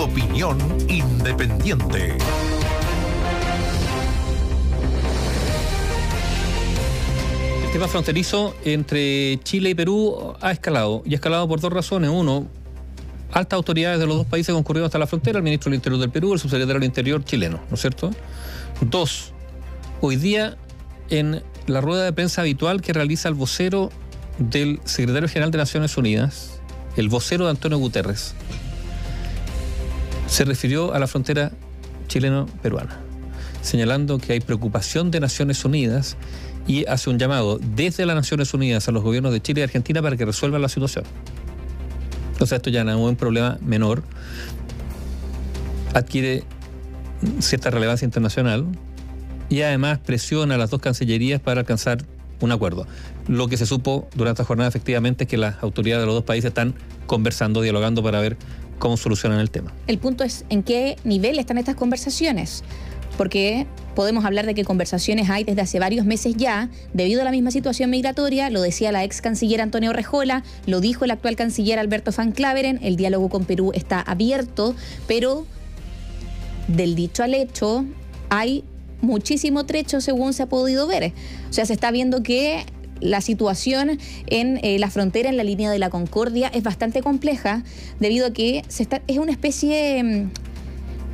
Opinión independiente. El tema fronterizo entre Chile y Perú ha escalado. Y ha escalado por dos razones. Uno, altas autoridades de los dos países concurrieron hasta la frontera, el ministro del Interior del Perú, el subsecretario del Interior chileno, ¿no es cierto? Dos, hoy día en la rueda de prensa habitual que realiza el vocero del secretario general de Naciones Unidas, el vocero de Antonio Guterres, se refirió a la frontera chileno-peruana, señalando que hay preocupación de Naciones Unidas y hace un llamado desde las Naciones Unidas a los gobiernos de Chile y Argentina para que resuelvan la situación. Entonces esto ya no es un problema menor, adquiere cierta relevancia internacional y además presiona a las dos cancillerías para alcanzar un acuerdo. Lo que se supo durante esta jornada efectivamente es que las autoridades de los dos países están conversando, dialogando para ver cómo solucionan el tema. El punto es en qué nivel están estas conversaciones, porque podemos hablar de que conversaciones hay desde hace varios meses ya, debido a la misma situación migratoria, lo decía la ex canciller Antonio Rejola, lo dijo el actual canciller Alberto Van Claveren, el diálogo con Perú está abierto, pero del dicho al hecho hay muchísimo trecho según se ha podido ver. O sea, se está viendo que la situación en eh, la frontera, en la línea de la Concordia, es bastante compleja debido a que se está, es una especie... Mm,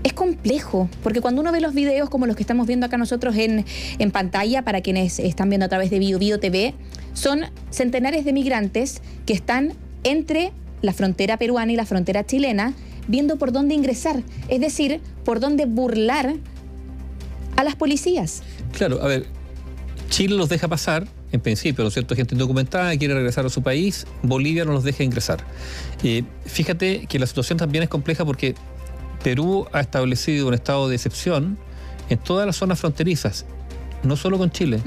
es complejo, porque cuando uno ve los videos como los que estamos viendo acá nosotros en, en pantalla, para quienes están viendo a través de Bio, Bio TV, son centenares de migrantes que están entre la frontera peruana y la frontera chilena, viendo por dónde ingresar, es decir, por dónde burlar a las policías. Claro, a ver, Chile los deja pasar, en principio, ¿no es cierto? Gente indocumentada quiere regresar a su país, Bolivia no los deja ingresar. Eh, fíjate que la situación también es compleja porque Perú ha establecido un estado de excepción en todas las zonas fronterizas, no solo con Chile,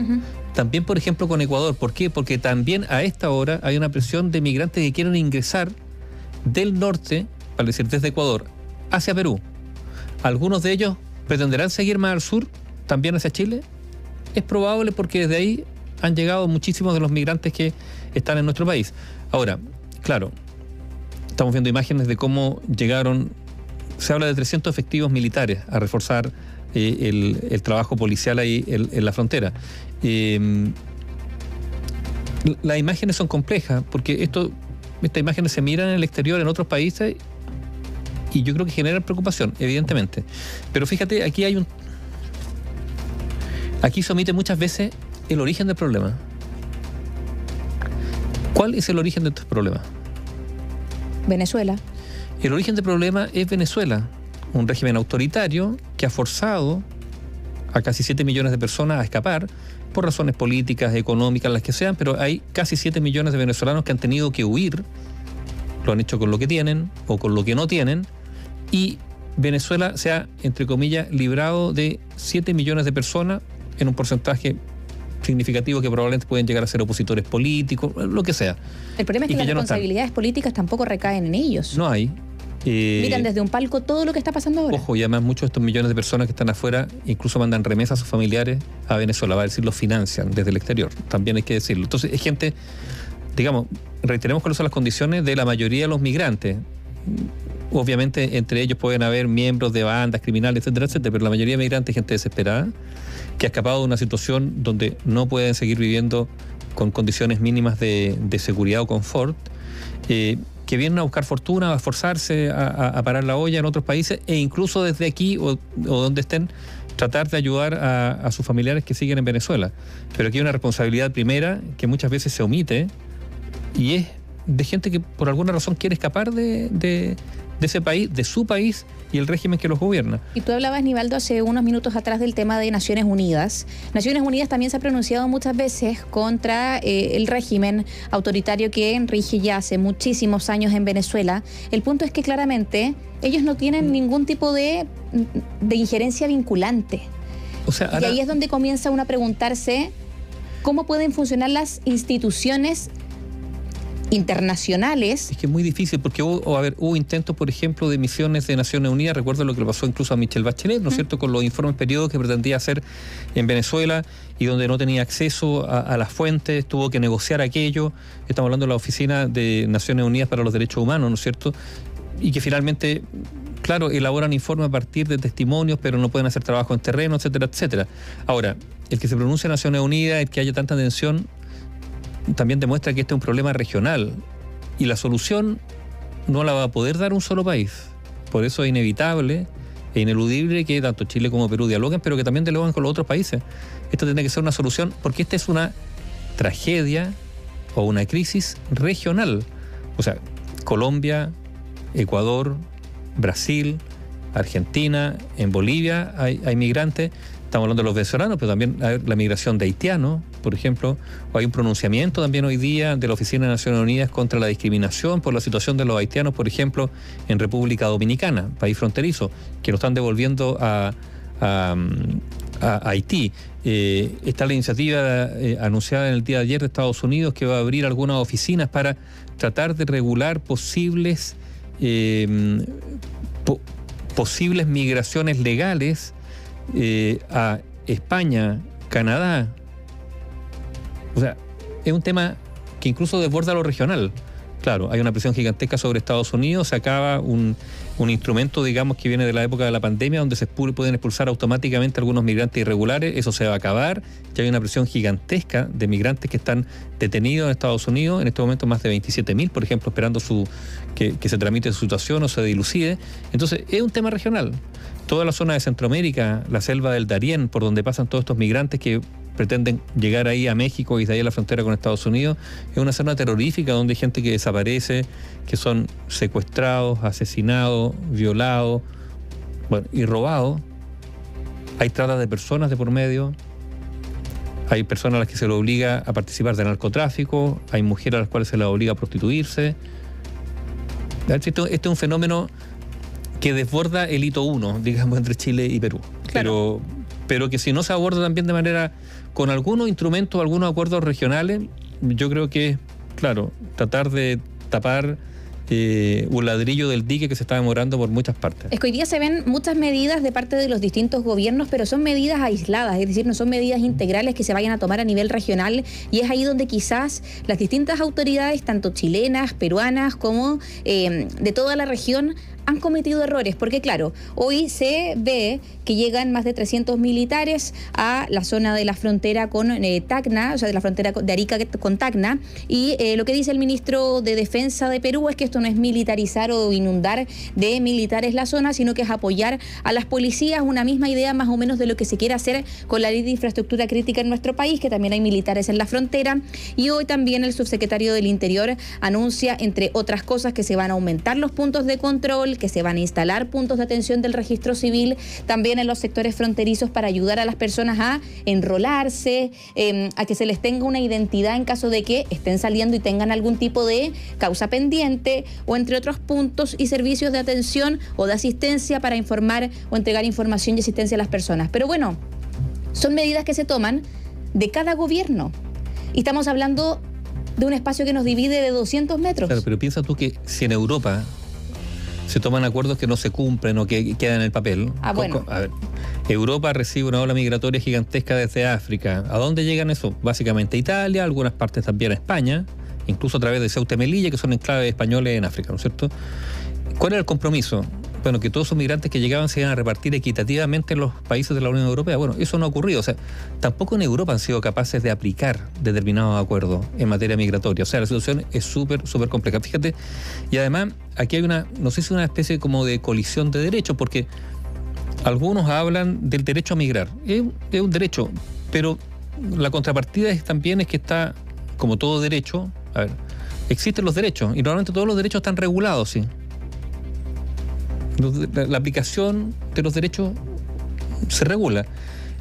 también, por ejemplo, con Ecuador. ¿Por qué? Porque también a esta hora hay una presión de migrantes que quieren ingresar del norte, para decir desde Ecuador, hacia Perú. Algunos de ellos pretenderán seguir más al sur, también hacia Chile. Es probable porque desde ahí han llegado muchísimos de los migrantes que están en nuestro país. Ahora, claro, estamos viendo imágenes de cómo llegaron se habla de 300 efectivos militares a reforzar eh, el, trabajo policial ahí en, la frontera. Eh, las imágenes son complejas porque esto, estas imágenes se miran en el exterior, en otros países, y yo creo que generan preocupación, evidentemente. Pero fíjate, aquí hay un... Aquí se omite muchas veces el origen del problema. ¿Cuál es el origen de estos problemas? Venezuela. El origen del problema es Venezuela, un régimen autoritario que ha forzado a casi 7 millones de personas a escapar por razones políticas, económicas, las que sean, pero hay casi 7 millones de venezolanos que han tenido que huir, lo han hecho con lo que tienen o con lo que no tienen, y Venezuela se ha, entre comillas, librado de 7 millones de personas en un porcentaje significativo que probablemente pueden llegar a ser opositores políticos, lo que sea. El problema es que, las responsabilidades políticas tampoco recaen en ellos. No hay. Eh, Miran desde un palco todo lo que está pasando ahora. Ojo, y además muchos de estos millones de personas que están afuera incluso mandan remesas a sus familiares a Venezuela, va a decir, los financian desde el exterior, también hay que decirlo. Entonces, es gente, digamos, reiteremos cuáles son las condiciones de la mayoría de los migrantes. Obviamente, entre ellos pueden haber miembros de bandas criminales, etcétera, etcétera, pero la mayoría de migrantes es gente desesperada que ha escapado de una situación donde no pueden seguir viviendo con condiciones mínimas de, seguridad o confort. Eh, que vienen a buscar fortuna, a esforzarse, a, parar la olla en otros países e incluso desde aquí o, donde estén tratar de ayudar a, sus familiares que siguen en Venezuela. Pero aquí hay una responsabilidad primera que muchas veces se omite y es de gente que por alguna razón quiere escapar de, de ese país, de su país y el régimen que los gobierna. Y tú hablabas, Nivaldo, hace unos minutos atrás del tema de Naciones Unidas. Naciones Unidas también se ha pronunciado muchas veces contra eh, el régimen autoritario que rige ya hace muchísimos años en Venezuela. El punto es que claramente ellos no tienen ningún tipo de, de injerencia vinculante. O sea, Y ahí es donde comienza uno a preguntarse cómo pueden funcionar las instituciones internacionales. Es que es muy difícil porque hubo, a ver, hubo intentos, por ejemplo, de misiones de Naciones Unidas, recuerdo lo que le pasó incluso a Michelle Bachelet, ¿no es cierto?, con los informes periodos que pretendía hacer en Venezuela y donde no tenía acceso a, las fuentes, tuvo que negociar aquello. Estamos hablando de la Oficina de Naciones Unidas para los Derechos Humanos, ¿no es cierto? Y que finalmente claro, elaboran informes a partir de testimonios, pero no pueden hacer trabajo en terreno, etcétera, etcétera. Ahora, el que se pronuncia en Naciones Unidas, el que haya tanta tensión, también demuestra que este es un problema regional y la solución no la va a poder dar un solo país. Por eso es inevitable e ineludible que tanto Chile como Perú dialoguen, pero que también dialoguen con los otros países. Esto tiene que ser una solución porque esta es una tragedia o una crisis regional. O sea, Colombia, Ecuador, Brasil, Argentina, en Bolivia hay, hay migrantes estamos hablando de los venezolanos, pero también la migración de haitianos, por ejemplo, hay un pronunciamiento también hoy día de la Oficina de Naciones Unidas contra la discriminación por la situación de los haitianos, por ejemplo, en República Dominicana, país fronterizo, que lo están devolviendo a, Haití. Eh, está la iniciativa eh, anunciada en el día de ayer de Estados Unidos que va a abrir algunas oficinas para tratar de regular posibles eh, posibles migraciones legales eh, a España, Canadá. O sea, es un tema que incluso desborda lo regional. Claro, hay una presión gigantesca sobre Estados Unidos, se acaba un, un instrumento, digamos, que viene de la época de la pandemia, donde se pueden expulsar automáticamente algunos migrantes irregulares, eso se va a acabar, ya hay una presión gigantesca de migrantes que están detenidos en Estados Unidos, en este momento más de 27.000, por ejemplo, esperando su que, que se tramite su situación o se dilucide. Entonces, es un tema regional toda la zona de Centroamérica, la selva del Darién, por donde pasan todos estos migrantes que pretenden llegar ahí a México y de ahí a la frontera con Estados Unidos, es una zona terrorífica donde hay gente que desaparece, que son secuestrados, asesinados, violados bueno, y robados. Hay trata de personas de por medio, hay personas a las que se les obliga a participar del narcotráfico, hay mujeres a las cuales se les obliga a prostituirse. Este es un fenómeno que desborda el hito 1, digamos, entre Chile y Perú. Pero, pero que si no se aborda también de manera con algunos instrumentos, algunos acuerdos regionales, yo creo que, claro, tratar de tapar eh, un ladrillo del dique que se está demorando por muchas partes. Es que hoy día se ven muchas medidas de parte de los distintos gobiernos, pero son medidas aisladas, es decir, no son medidas integrales que se vayan a tomar a nivel regional y es ahí donde quizás las distintas autoridades, tanto chilenas, peruanas como eh, de toda la región, han cometido errores, porque claro, hoy se ve que llegan más de 300 militares a la zona de la frontera con eh, Tacna, o sea, de la frontera de Arica con Tacna, y eh, lo que dice el ministro de Defensa de Perú es que esto no es militarizar o inundar de militares la zona, sino que es apoyar a las policías, una misma idea más o menos de lo que se quiere hacer con la ley de infraestructura crítica en nuestro país, que también hay militares en la frontera, y hoy también el subsecretario del Interior anuncia, entre otras cosas, que se van a aumentar los puntos de control, que se van a instalar puntos de atención del registro civil también en los sectores fronterizos para ayudar a las personas a enrolarse, em, a que se les tenga una identidad en caso de que estén saliendo y tengan algún tipo de causa pendiente o entre otros puntos y servicios de atención o de asistencia para informar o entregar información y asistencia a las personas. Pero bueno, son medidas que se toman de cada gobierno. Y estamos hablando de un espacio que nos divide de 200 metros. Claro, pero piensa tú que si en Europa se toman acuerdos que no se cumplen o que quedan en el papel. Ah, bueno. Europa recibe una ola migratoria gigantesca desde África. ¿A dónde llegan eso? Básicamente a Italia, algunas partes también a España, incluso a través de Ceuta y Melilla, que son enclaves españoles en África, ¿no es cierto? ¿Cuál era el compromiso? Bueno, que todos esos migrantes que llegaban se iban a repartir equitativamente en los países de la Unión Europea. Bueno, eso no ha ocurrido. O sea, tampoco en Europa han sido capaces de aplicar determinados acuerdos en materia migratoria. O sea, la situación es súper, súper compleja. Fíjate, y además aquí hay una, no sé si una especie como de colisión de derechos, porque algunos hablan del derecho a migrar. Es, un derecho, pero la contrapartida también es que está, como todo derecho, a ver, existen los derechos y normalmente todos los derechos están regulados, sí la, aplicación de los derechos se regula.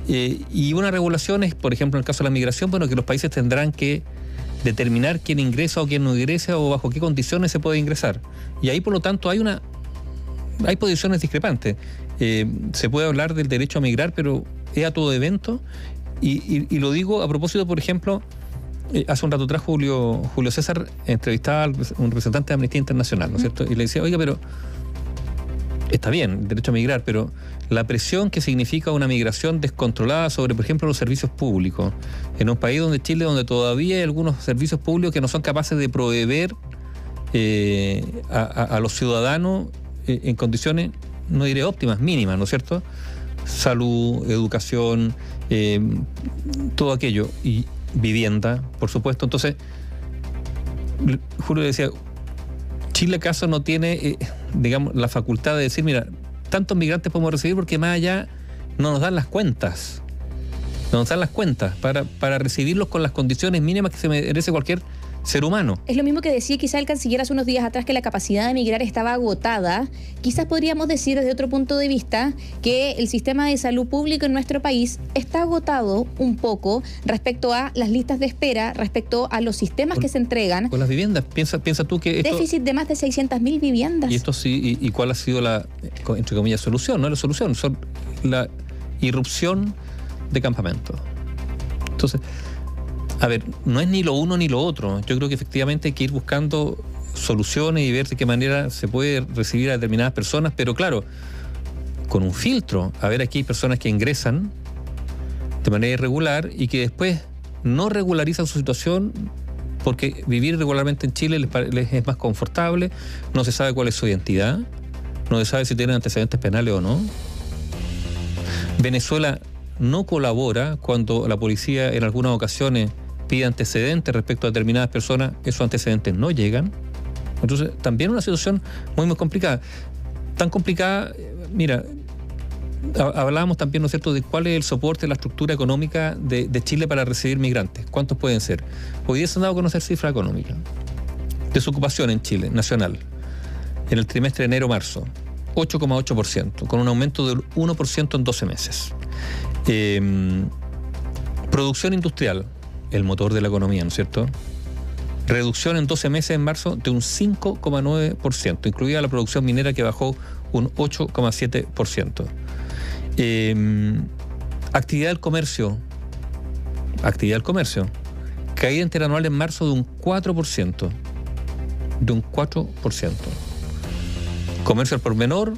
Eh, y una regulación es, por ejemplo, en el caso de la migración, bueno, que los países tendrán que determinar quién ingresa o quién no ingresa o bajo qué condiciones se puede ingresar. Y ahí, por lo tanto, hay una hay posiciones discrepantes. Eh, se puede hablar del derecho a migrar, pero es a todo evento. Y, lo digo a propósito, por ejemplo, eh, hace un rato atrás Julio, Julio César entrevistaba a un representante de Amnistía Internacional, ¿no es cierto? Y le decía, oiga, pero está bien, derecho a migrar, pero la presión que significa una migración descontrolada sobre, por ejemplo, los servicios públicos, en un país donde Chile, donde todavía hay algunos servicios públicos que no son capaces de proveer eh, a, los ciudadanos eh, en condiciones no diré óptimas, mínimas, ¿no es cierto? Salud, educación, eh, todo aquello. Y vivienda, por supuesto. Entonces, Julio decía, Chile acaso no tiene, eh, digamos, la facultad de decir, mira, tantos migrantes podemos recibir porque más allá no nos dan las cuentas. No nos dan las cuentas para, para recibirlos con las condiciones mínimas que se merece cualquier ser humano. Es lo mismo que decía quizá el canciller hace unos días atrás que la capacidad de emigrar estaba agotada. Quizás podríamos decir desde otro punto de vista que el sistema de salud público en nuestro país está agotado un poco respecto a las listas de espera, respecto a los sistemas que se entregan. Con las viviendas, piensa, piensa tú que... Déficit de más de 600.000 viviendas. Y esto sí, y, cuál ha sido la, entre comillas, solución? No la solución, son la irrupción de campamentos. Entonces, a ver, no es ni lo uno ni lo otro. Yo creo que efectivamente hay que ir buscando soluciones y ver de qué manera se puede recibir a determinadas personas, pero claro, con un filtro. A ver, aquí hay personas que ingresan de manera irregular y que después no regularizan su situación porque vivir regularmente en Chile les, es más confortable, no se sabe cuál es su identidad, no se sabe si tienen antecedentes penales o no. Venezuela no colabora cuando la policía en algunas ocasiones pide antecedentes respecto a determinadas personas, esos antecedentes no llegan. Entonces, también una situación muy, muy complicada. Tan complicada, mira, hablábamos también, ¿no es cierto?, de cuál es el soporte, la estructura económica de, Chile para recibir migrantes. ¿Cuántos pueden ser? Hoy día se han dado a conocer cifra económica. Desocupación en Chile, nacional, en el trimestre de enero-marzo, 8,8%, con un aumento del 1% en 12 meses. Em, producción industrial, el motor de la economía, ¿no es cierto? Reducción en 12 meses en marzo de un 5,9%, incluida la producción minera que bajó un 8,7%. Em, actividad del comercio, actividad del comercio, caída interanual en marzo de un 4%, de un 4%. Comercio al por menor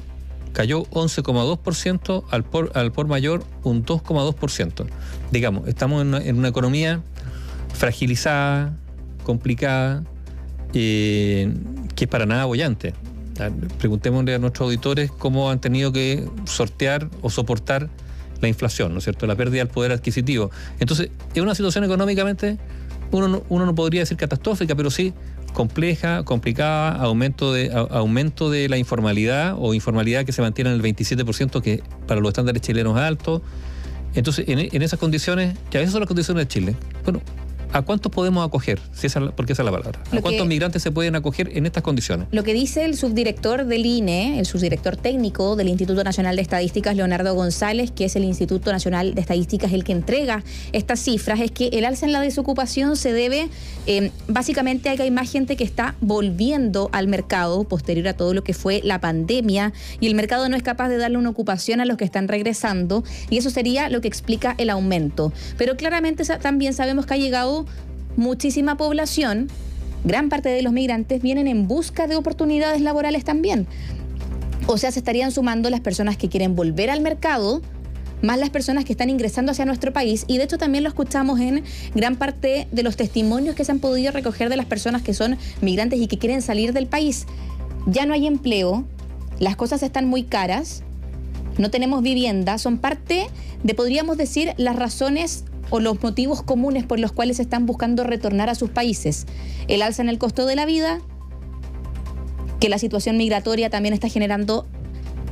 cayó 11,2%, al por, al por mayor un 2,2%. Digamos, estamos en una economía fragilizada, complicada, eh, que es para nada bollante. Preguntémosle a nuestros auditores cómo han tenido que sortear o soportar la inflación, ¿no es cierto? La pérdida del poder adquisitivo. Entonces, es una situación económicamente, uno no, uno no podría decir catastrófica, pero sí compleja, complicada, aumento de, aumento de la informalidad o informalidad que se mantiene en el 27%, que para los estándares chilenos es alto. Entonces, en, en esas condiciones, que a veces son las condiciones de Chile, bueno, ¿A cuántos podemos acoger? Si esa, porque esa es la palabra. ¿A cuántos migrantes se pueden acoger en estas condiciones? Lo que dice el subdirector del INE, el subdirector técnico del Instituto Nacional de Estadísticas, Leonardo González, que es el Instituto Nacional de Estadísticas el que entrega estas cifras, es que el alza en la desocupación se debe eh, básicamente a que hay más gente que está volviendo al mercado posterior a todo lo que fue la pandemia y el mercado no es capaz de darle una ocupación a los que están regresando y eso sería lo que explica el aumento. Pero claramente también sabemos que ha llegado muchísima población, gran parte de los migrantes vienen en busca de oportunidades laborales también. O sea, se estarían sumando las personas que quieren volver al mercado, más las personas que están ingresando hacia nuestro país. Y de hecho también lo escuchamos en gran parte de los testimonios que se han podido recoger de las personas que son migrantes y que quieren salir del país. Ya no hay empleo, las cosas están muy caras, no tenemos vivienda, son parte de, podríamos decir, las razones o los motivos comunes por los cuales están buscando retornar a sus países. El alza en el costo de la vida, que la situación migratoria también está generando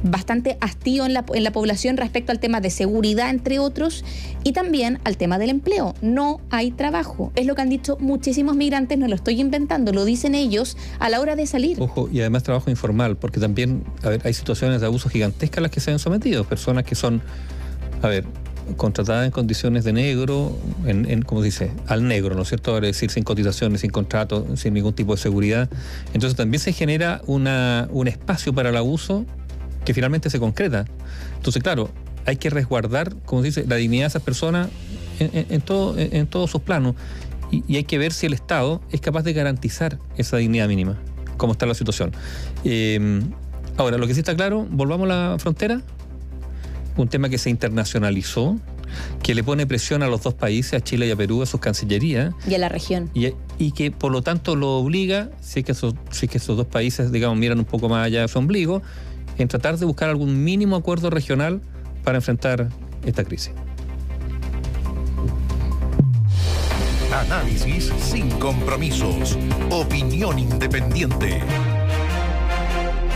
bastante hastío en la, en la, población respecto al tema de seguridad, entre otros, y también al tema del empleo. No hay trabajo. Es lo que han dicho muchísimos migrantes, no lo estoy inventando, lo dicen ellos a la hora de salir. Ojo, y además trabajo informal, porque también hay situaciones de abuso gigantescas a las que se han sometido, personas que son, a ver, contratada en condiciones de negro, en, como dice, al negro, ¿no es cierto? Es decir, sin cotizaciones, sin contrato, sin ningún tipo de seguridad. Entonces también se genera una, un espacio para el abuso que finalmente se concreta. Entonces, claro, hay que resguardar, como dice, la dignidad de esas personas en, en, todos sus planos. Y, hay que ver si el Estado es capaz de garantizar esa dignidad mínima, como está la situación. Eh, ahora, lo que sí está claro, volvamos a la frontera, un tema que se internacionalizó, que le pone presión a los dos países, a Chile y a Perú, a sus cancillerías. Y a la región. Y, que por lo tanto lo obliga, si es que esos, si que esos dos países, digamos, miran un poco más allá de su ombligo, en tratar de buscar algún mínimo acuerdo regional para enfrentar esta crisis. Análisis sin compromisos. Opinión independiente.